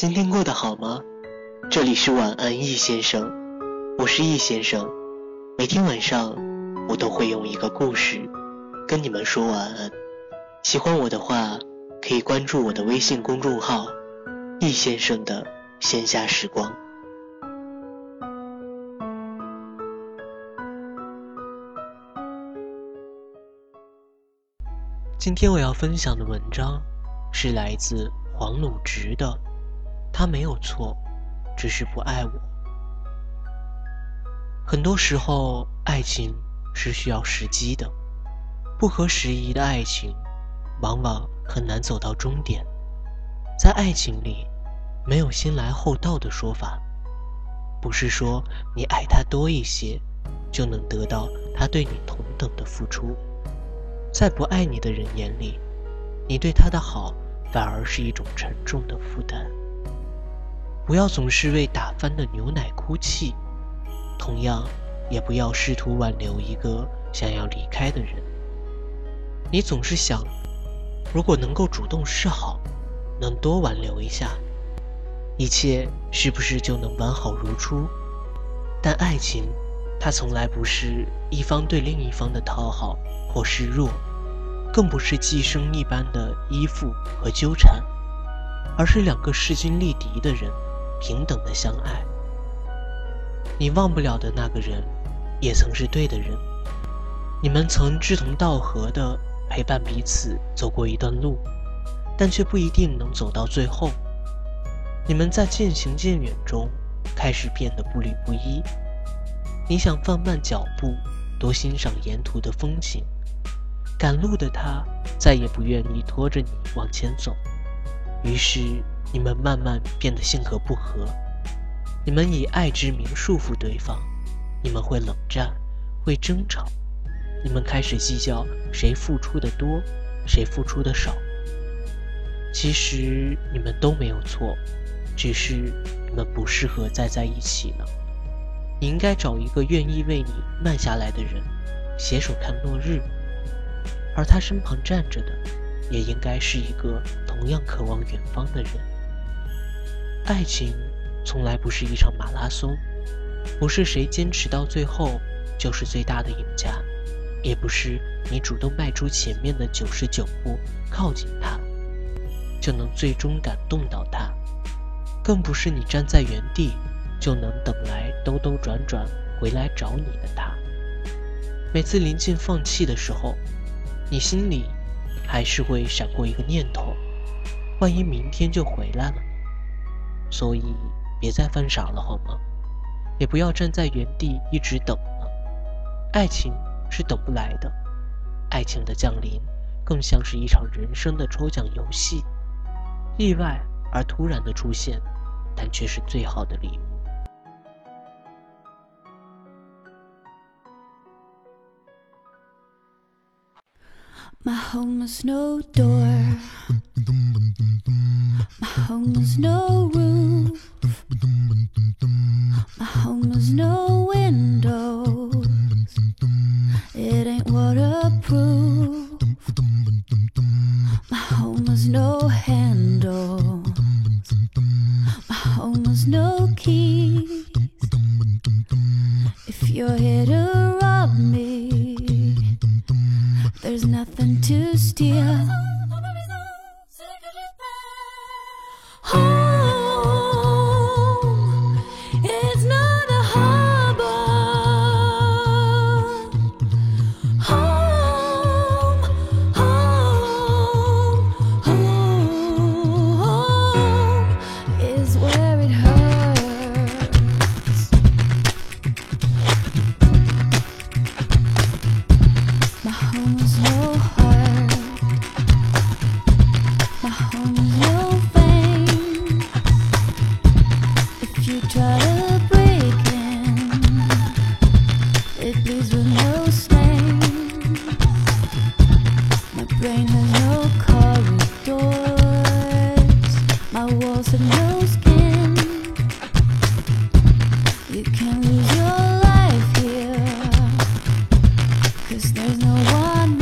今天过得好吗？这里是晚安易先生，我是易先生。每天晚上我都会用一个故事跟你们说晚安。喜欢我的话，可以关注我的微信公众号“易先生的闲暇时光”。今天我要分享的文章是来自黄鲁直的，他没有错，只是不爱我。很多时候，爱情是需要时机的，不合时宜的爱情，往往很难走到终点。在爱情里，没有先来后到的说法，不是说你爱他多一些，就能得到他对你同等的付出。在不爱你的人眼里，你对他的好反而是一种沉重的负担。不要总是为打翻的牛奶哭泣，同样，也不要试图挽留一个想要离开的人。你总是想，如果能够主动示好，能多挽留一下，一切是不是就能完好如初？但爱情，它从来不是一方对另一方的讨好。或示弱，更不是寄生一般的依附和纠缠，而是两个势均力敌的人平等的相爱。你忘不了的那个人，也曾是对的人。你们曾志同道合的陪伴彼此走过一段路，但却不一定能走到最后。你们在渐行渐远中开始变得步履不一。你想放慢脚步，多欣赏沿途的风景。赶路的他再也不愿意拖着你往前走，于是你们慢慢变得性格不合。你们以爱之名束缚对方，你们会冷战，会争吵，你们开始计较谁付出的多，谁付出的少。其实你们都没有错，只是你们不适合再在一起了。你应该找一个愿意为你慢下来的人，携手看落日。而他身旁站着的，也应该是一个同样渴望远方的人。爱情从来不是一场马拉松，不是谁坚持到最后就是最大的赢家，也不是你主动迈出前面的九十九步靠近他，就能最终感动到他，更不是你站在原地就能等来兜兜转转回来找你的他。每次临近放弃的时候。你心里还是会闪过一个念头：万一明天就回来了。所以别再犯傻了，好吗？也不要站在原地一直等了。爱情是等不来的，爱情的降临更像是一场人生的抽奖游戏，意外而突然的出现，但却是最好的礼物。Home has no door. My home has no roof. My home has no There's nothing to steal. Cause there's no one